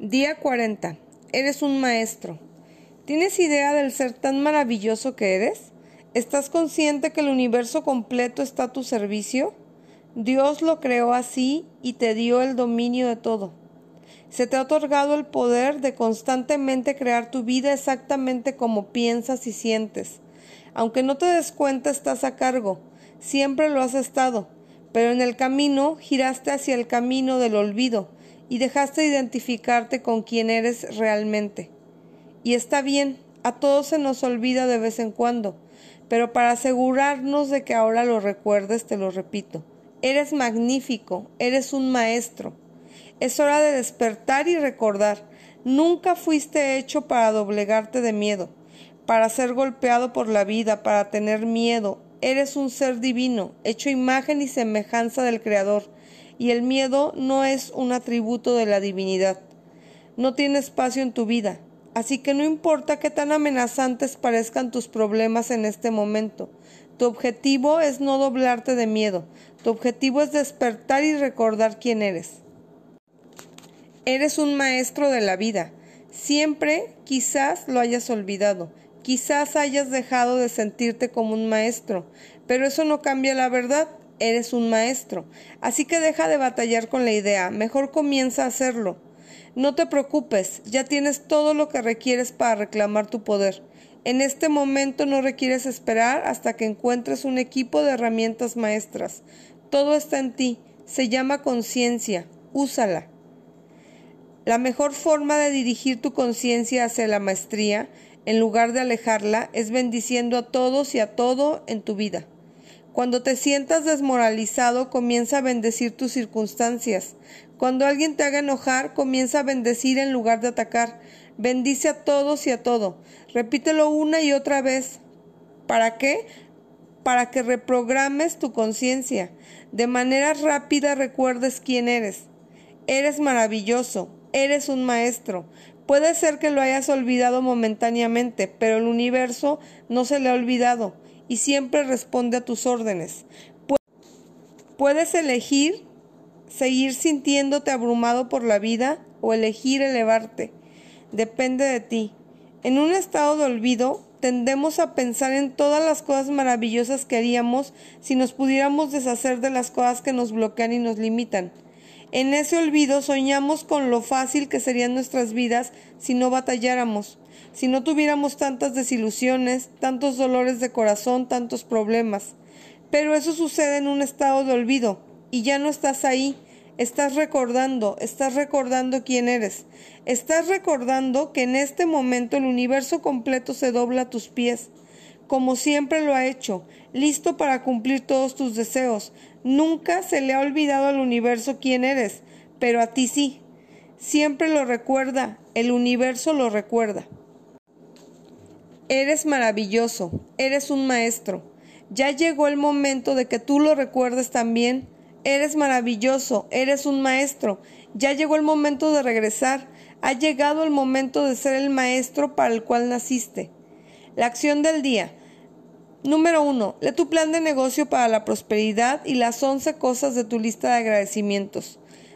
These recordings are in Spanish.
Día 40. Eres un maestro. ¿Tienes idea del ser tan maravilloso que eres? ¿Estás consciente que el universo completo está a tu servicio? Dios lo creó así y te dio el dominio de todo. Se te ha otorgado el poder de constantemente crear tu vida exactamente como piensas y sientes. Aunque no te des cuenta, estás a cargo. Siempre lo has estado. Pero en el camino giraste hacia el camino del olvido y dejaste de identificarte con quien eres realmente. Y está bien, a todos se nos olvida de vez en cuando, pero para asegurarnos de que ahora lo recuerdes, te lo repito. Eres magnífico, eres un maestro. Es hora de despertar y recordar. Nunca fuiste hecho para doblegarte de miedo, para ser golpeado por la vida, para tener miedo. Eres un ser divino, hecho imagen y semejanza del Creador y el miedo no es un atributo de la divinidad. No tiene espacio en tu vida, así que no importa qué tan amenazantes parezcan tus problemas en este momento. Tu objetivo es no doblarte de miedo, tu objetivo es despertar y recordar quién eres. Eres un maestro de la vida. Siempre quizás lo hayas olvidado, quizás hayas dejado de sentirte como un maestro, pero eso no cambia la verdad eres un maestro. Así que deja de batallar con la idea, mejor comienza a hacerlo. No te preocupes, ya tienes todo lo que requieres para reclamar tu poder. En este momento no requieres esperar hasta que encuentres un equipo de herramientas maestras. Todo está en ti, se llama conciencia, úsala. La mejor forma de dirigir tu conciencia hacia la maestría, en lugar de alejarla, es bendiciendo a todos y a todo en tu vida. Cuando te sientas desmoralizado, comienza a bendecir tus circunstancias. Cuando alguien te haga enojar, comienza a bendecir en lugar de atacar. Bendice a todos y a todo. Repítelo una y otra vez. ¿Para qué? Para que reprogrames tu conciencia. De manera rápida recuerdes quién eres. Eres maravilloso. Eres un maestro. Puede ser que lo hayas olvidado momentáneamente, pero el universo no se le ha olvidado y siempre responde a tus órdenes. Puedes elegir seguir sintiéndote abrumado por la vida o elegir elevarte. Depende de ti. En un estado de olvido, tendemos a pensar en todas las cosas maravillosas que haríamos si nos pudiéramos deshacer de las cosas que nos bloquean y nos limitan. En ese olvido soñamos con lo fácil que serían nuestras vidas si no batalláramos si no tuviéramos tantas desilusiones, tantos dolores de corazón, tantos problemas. Pero eso sucede en un estado de olvido y ya no estás ahí. Estás recordando, estás recordando quién eres. Estás recordando que en este momento el universo completo se dobla a tus pies, como siempre lo ha hecho, listo para cumplir todos tus deseos. Nunca se le ha olvidado al universo quién eres, pero a ti sí. Siempre lo recuerda, el universo lo recuerda. Eres maravilloso, eres un maestro. Ya llegó el momento de que tú lo recuerdes también. Eres maravilloso, eres un maestro. Ya llegó el momento de regresar. Ha llegado el momento de ser el maestro para el cual naciste. La acción del día. Número 1. Lee tu plan de negocio para la prosperidad y las 11 cosas de tu lista de agradecimientos.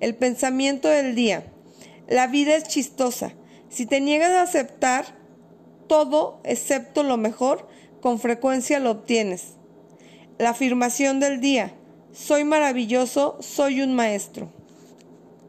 El pensamiento del día. La vida es chistosa. Si te niegas a aceptar todo excepto lo mejor, con frecuencia lo obtienes. La afirmación del día. Soy maravilloso, soy un maestro.